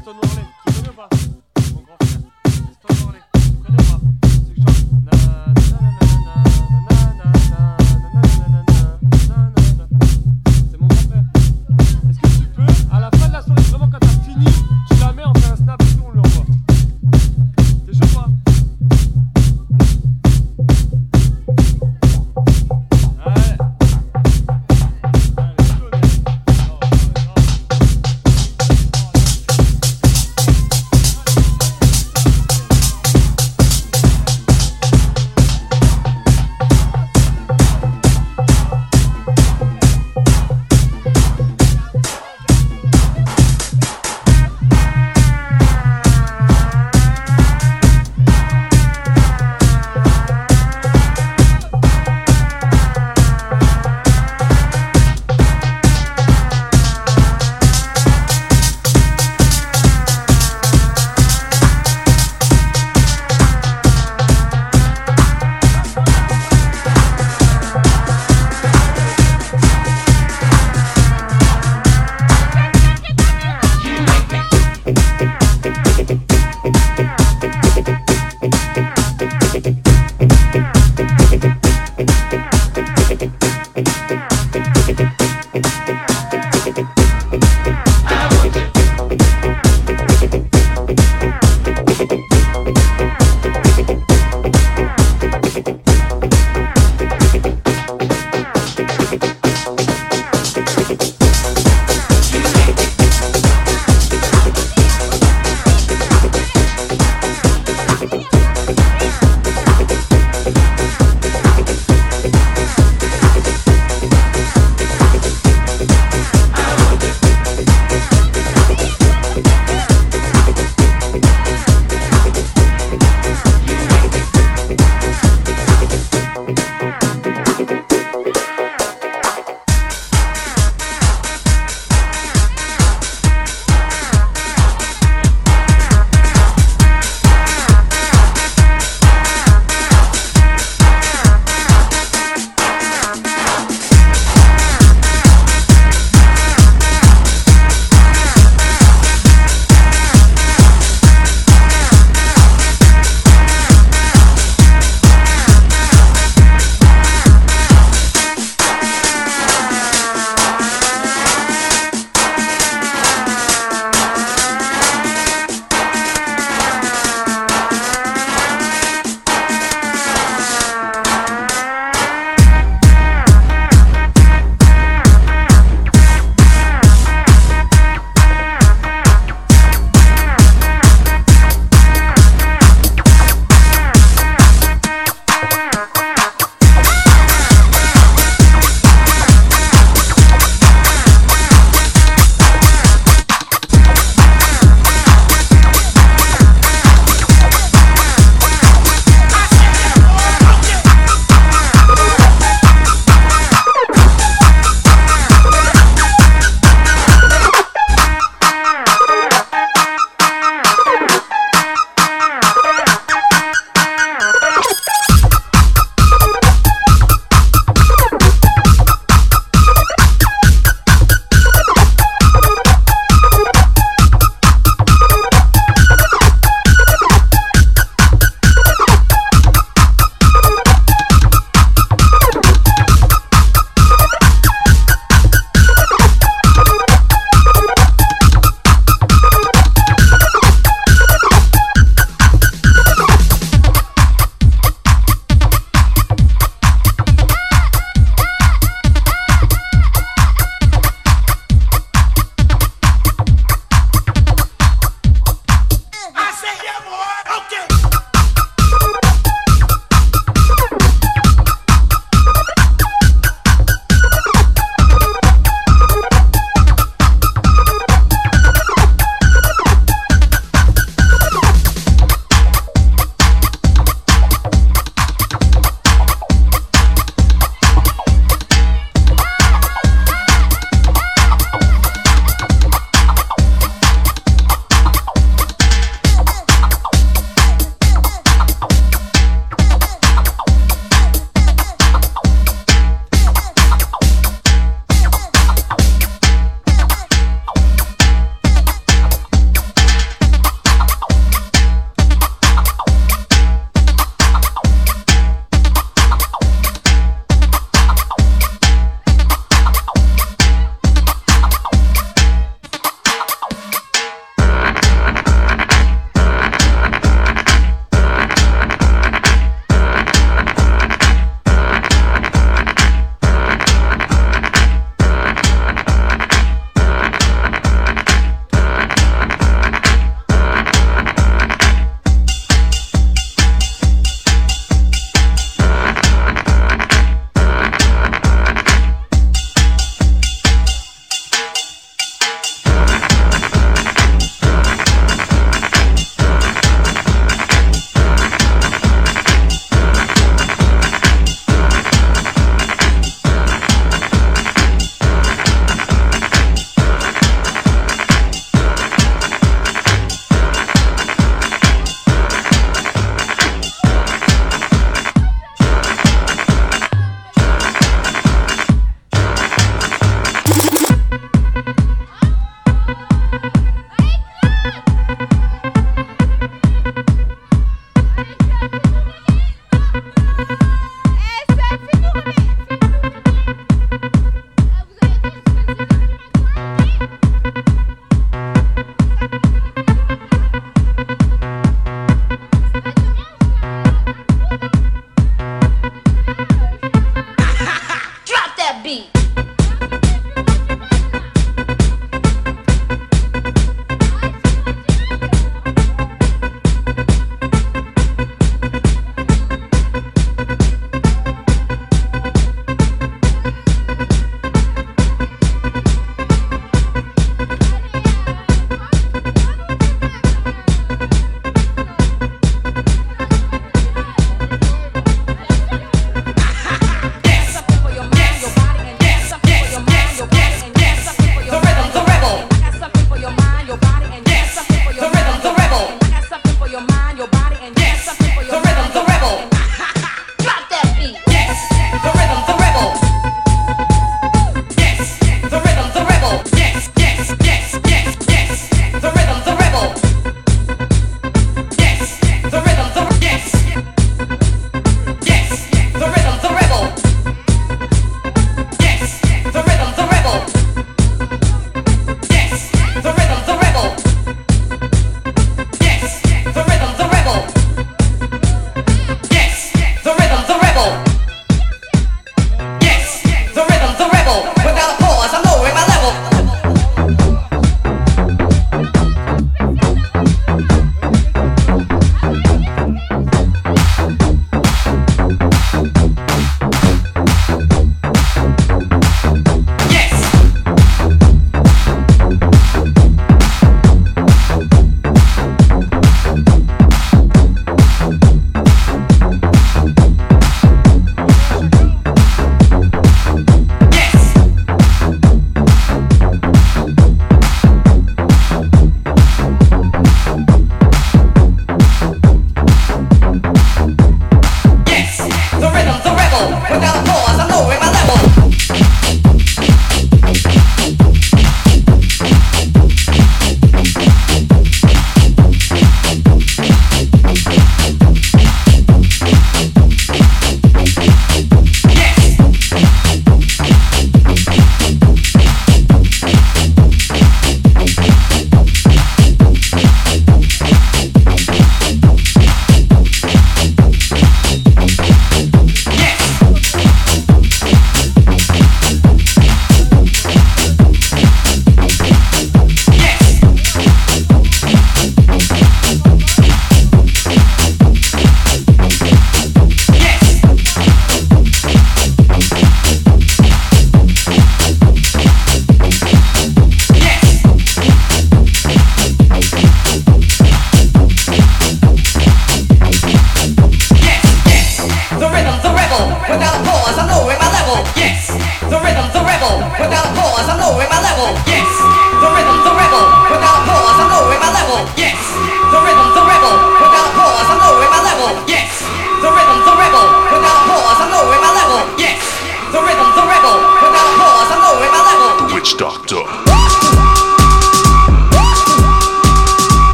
Gaston Worley, tu connais pas. Bye.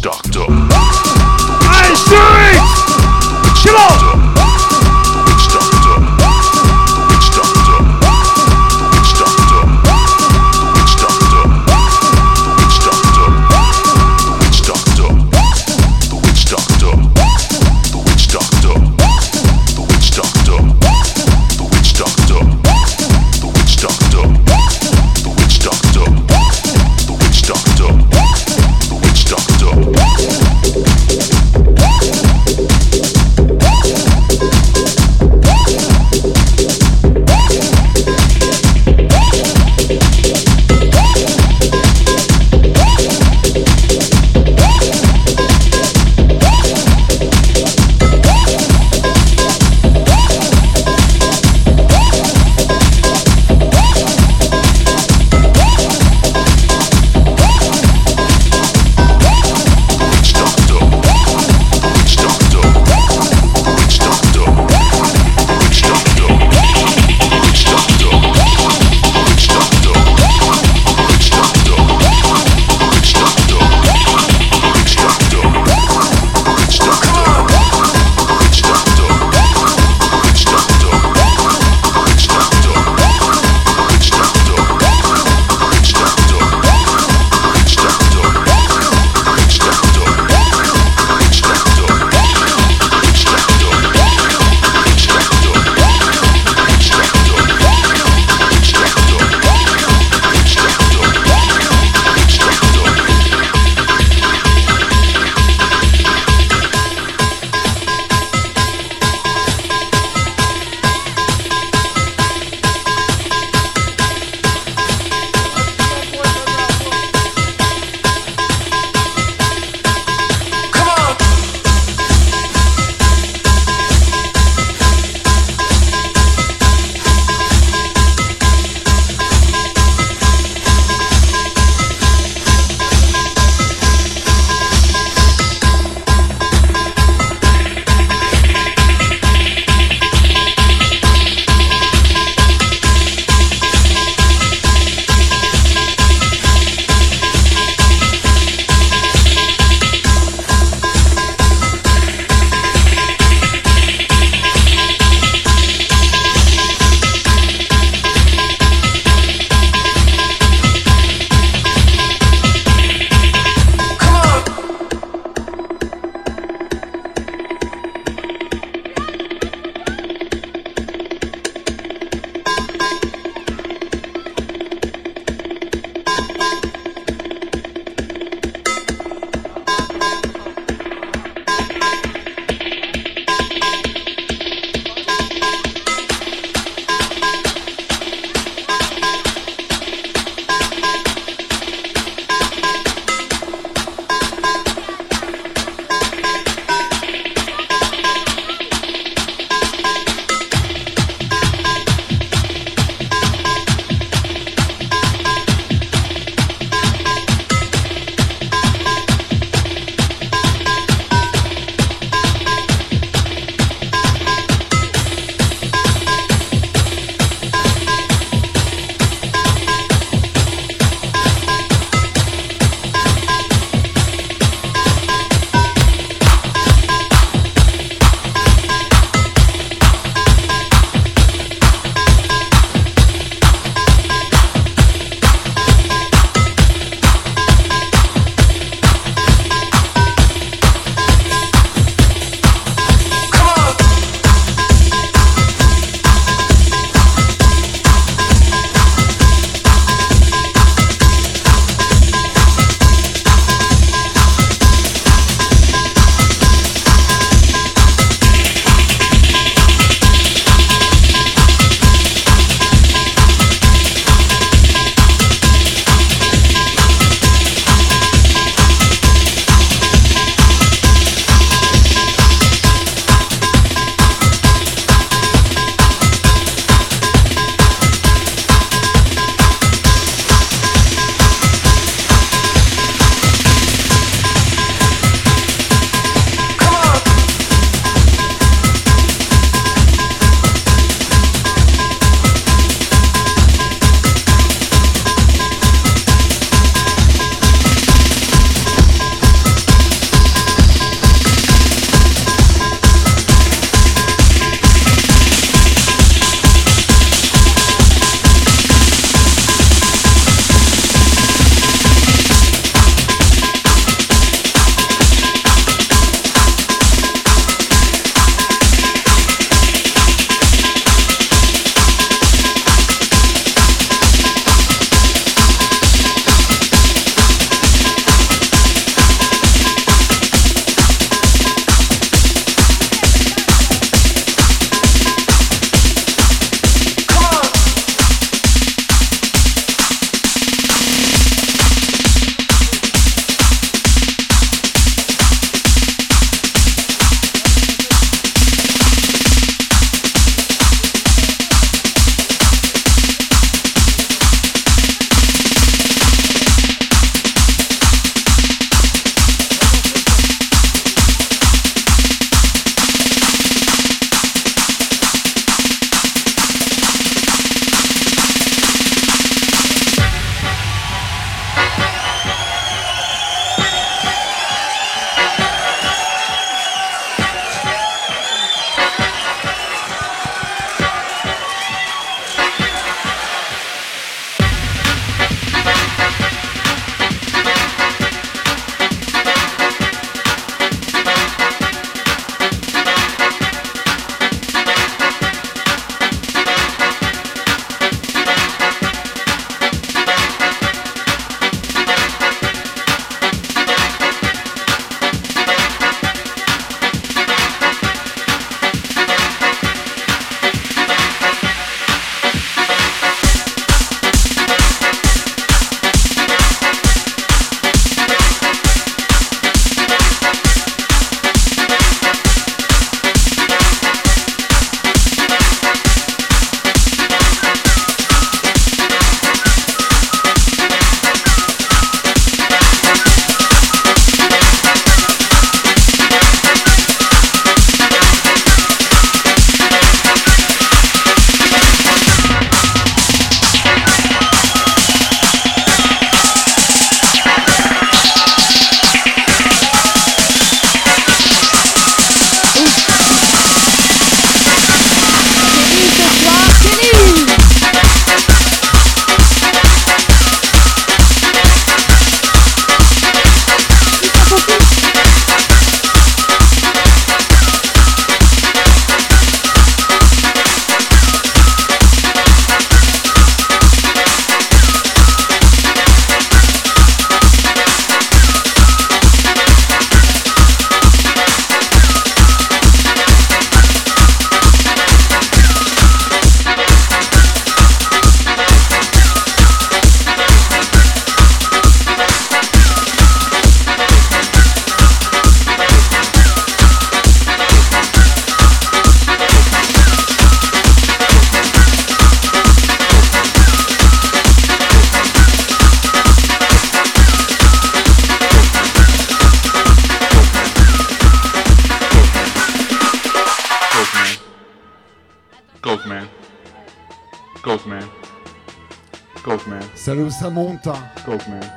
Doctor.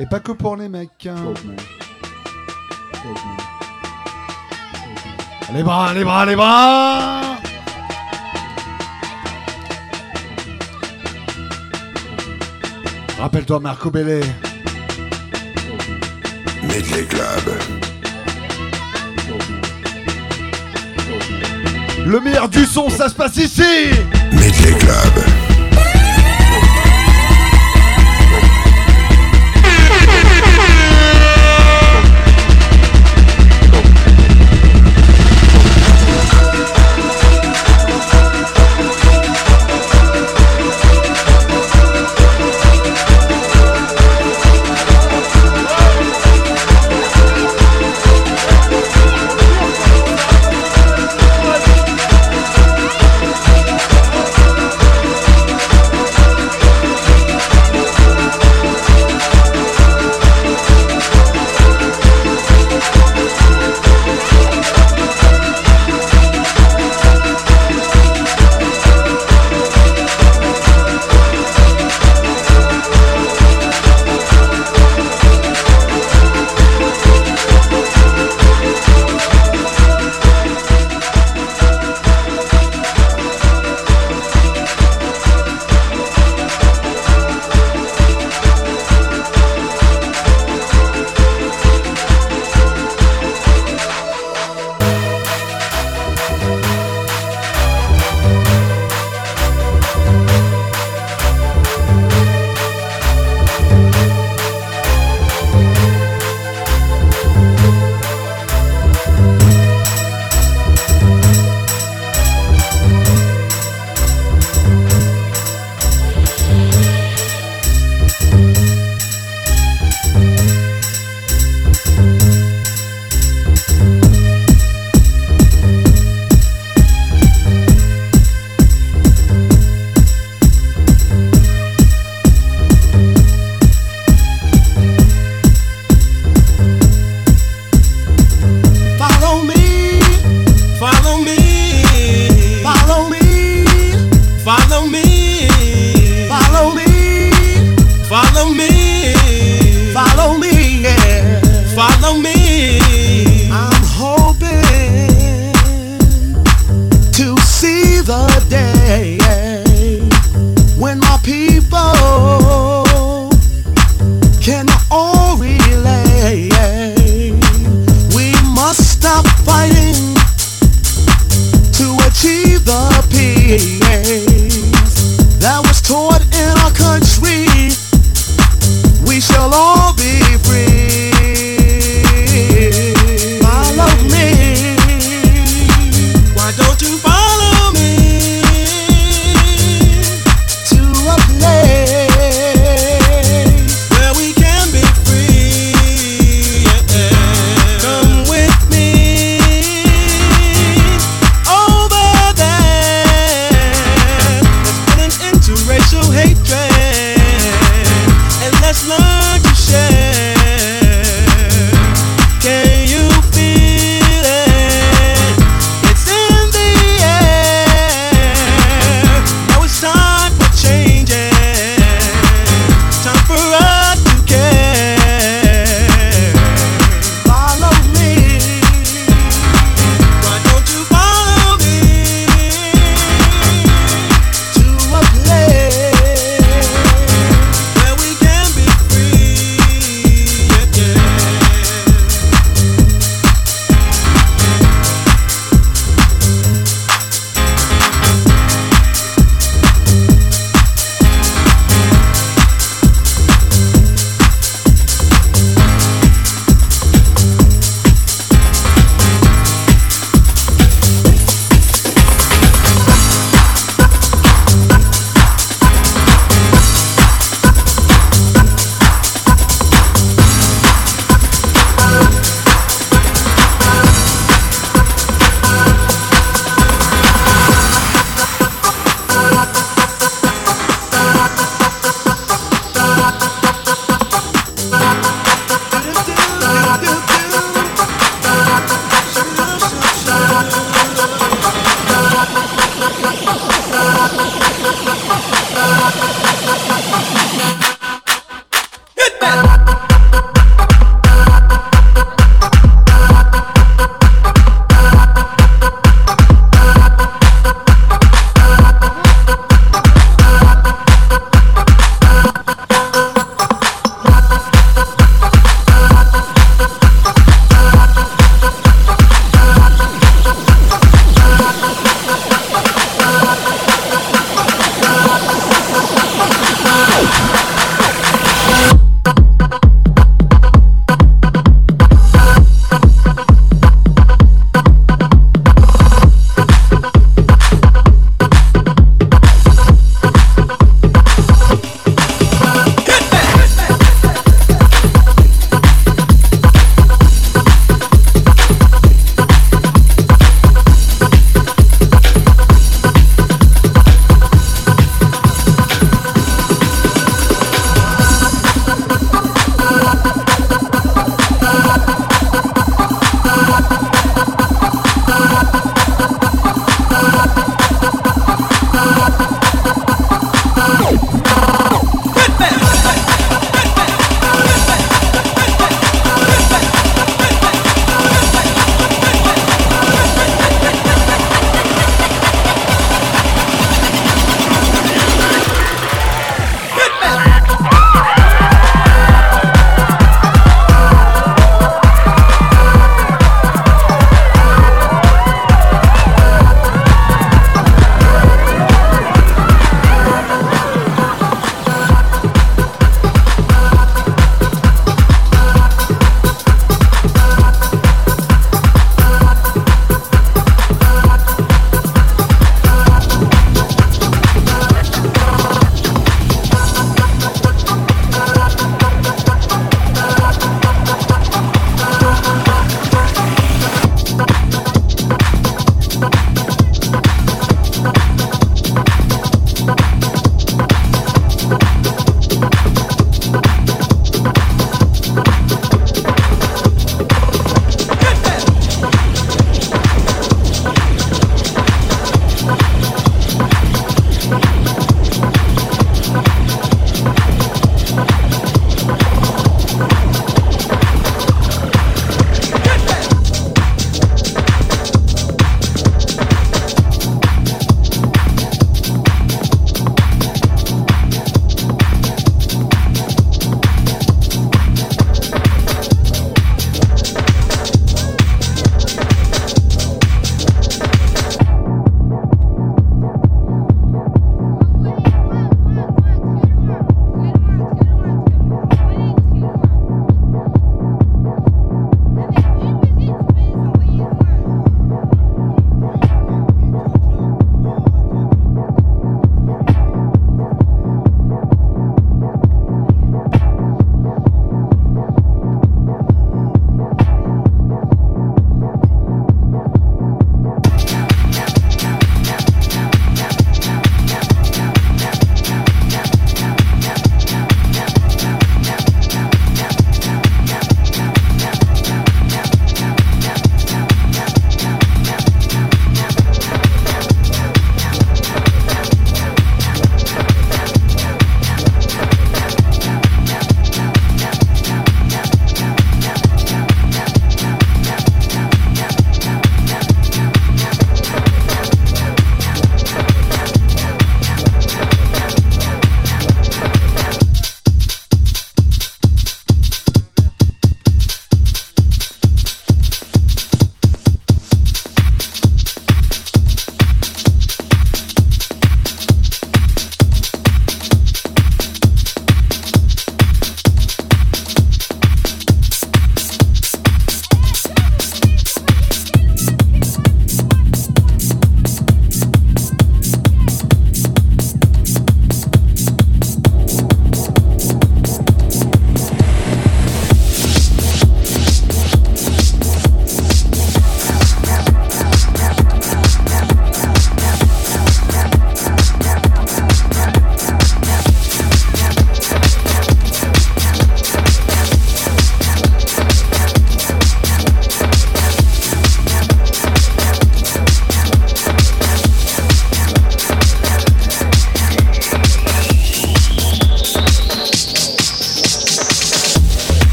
Et pas que pour les mecs. hein. Coke man. Coke man. Les bras, les bras, les bras Rappelle-toi Marco Bellet. Midley Club. Le meilleur du son, ça se passe ici Midley Club.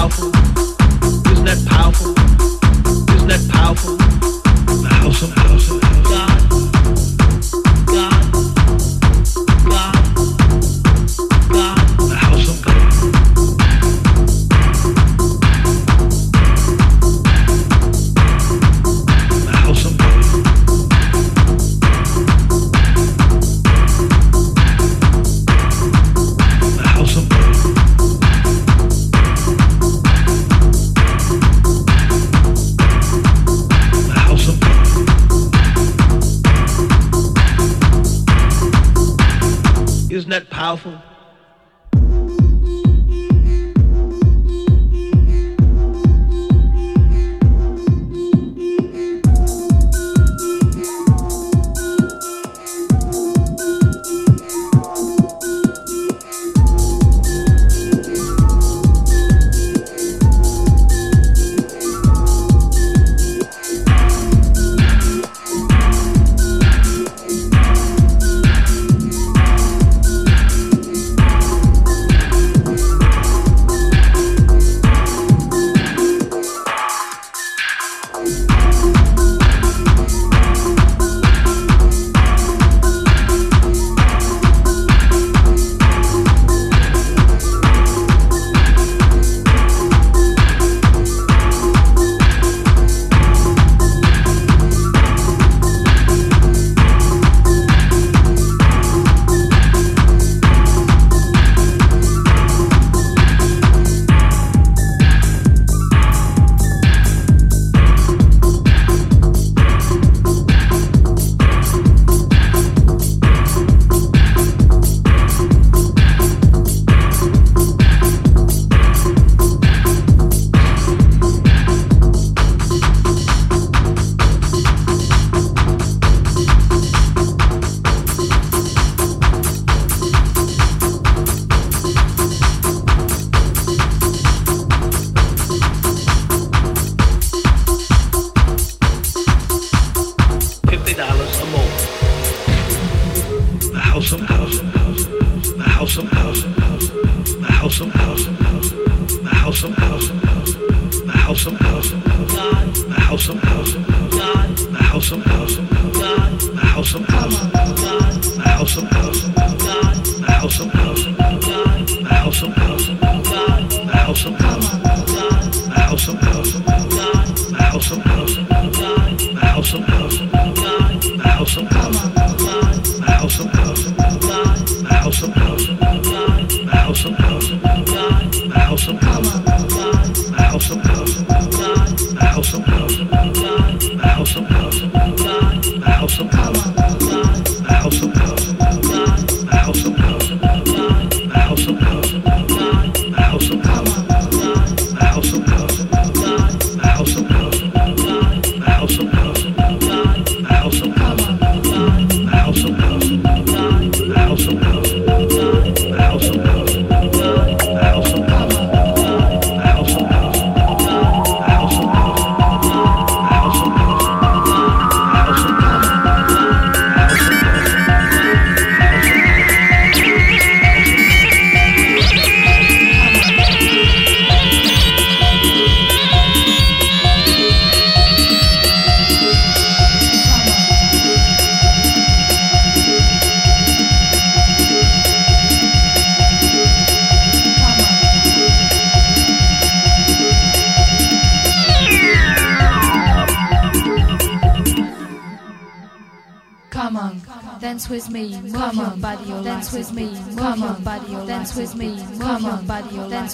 Powerful?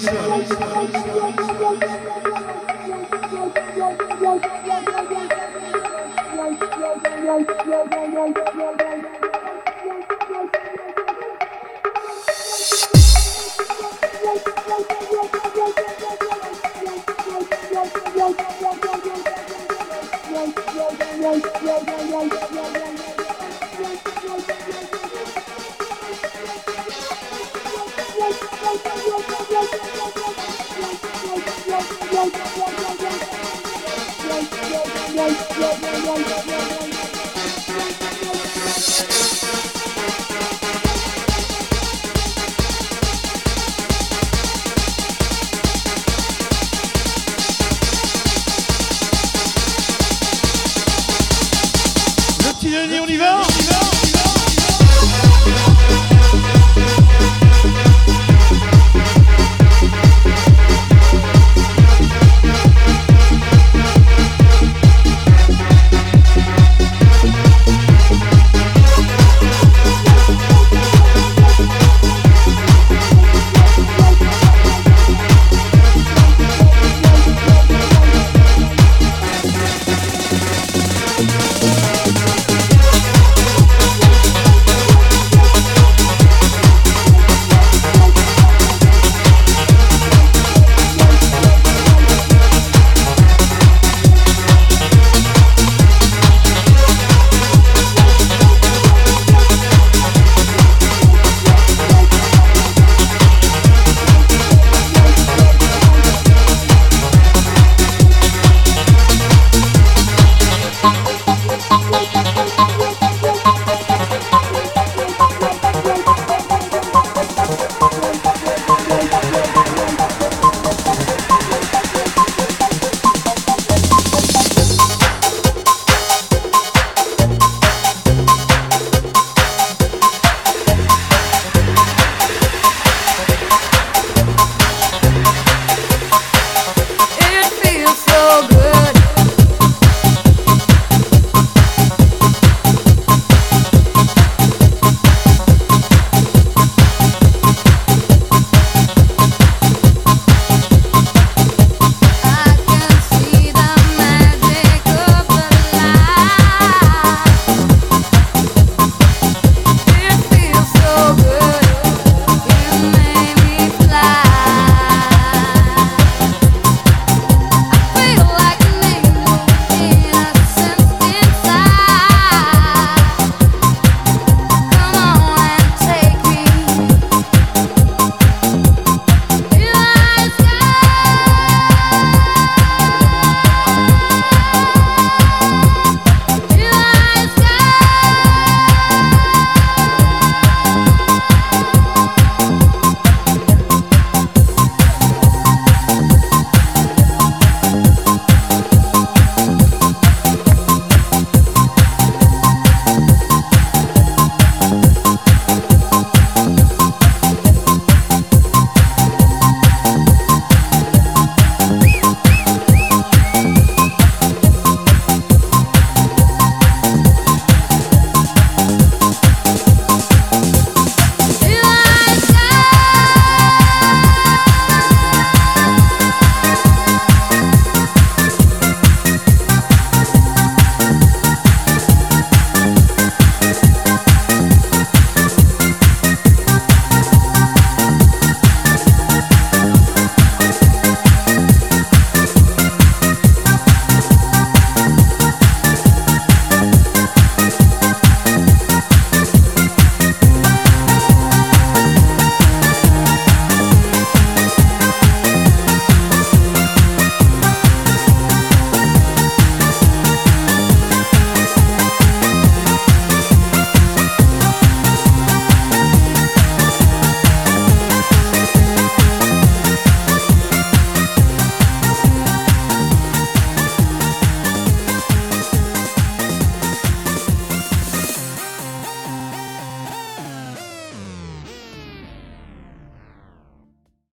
Lisa.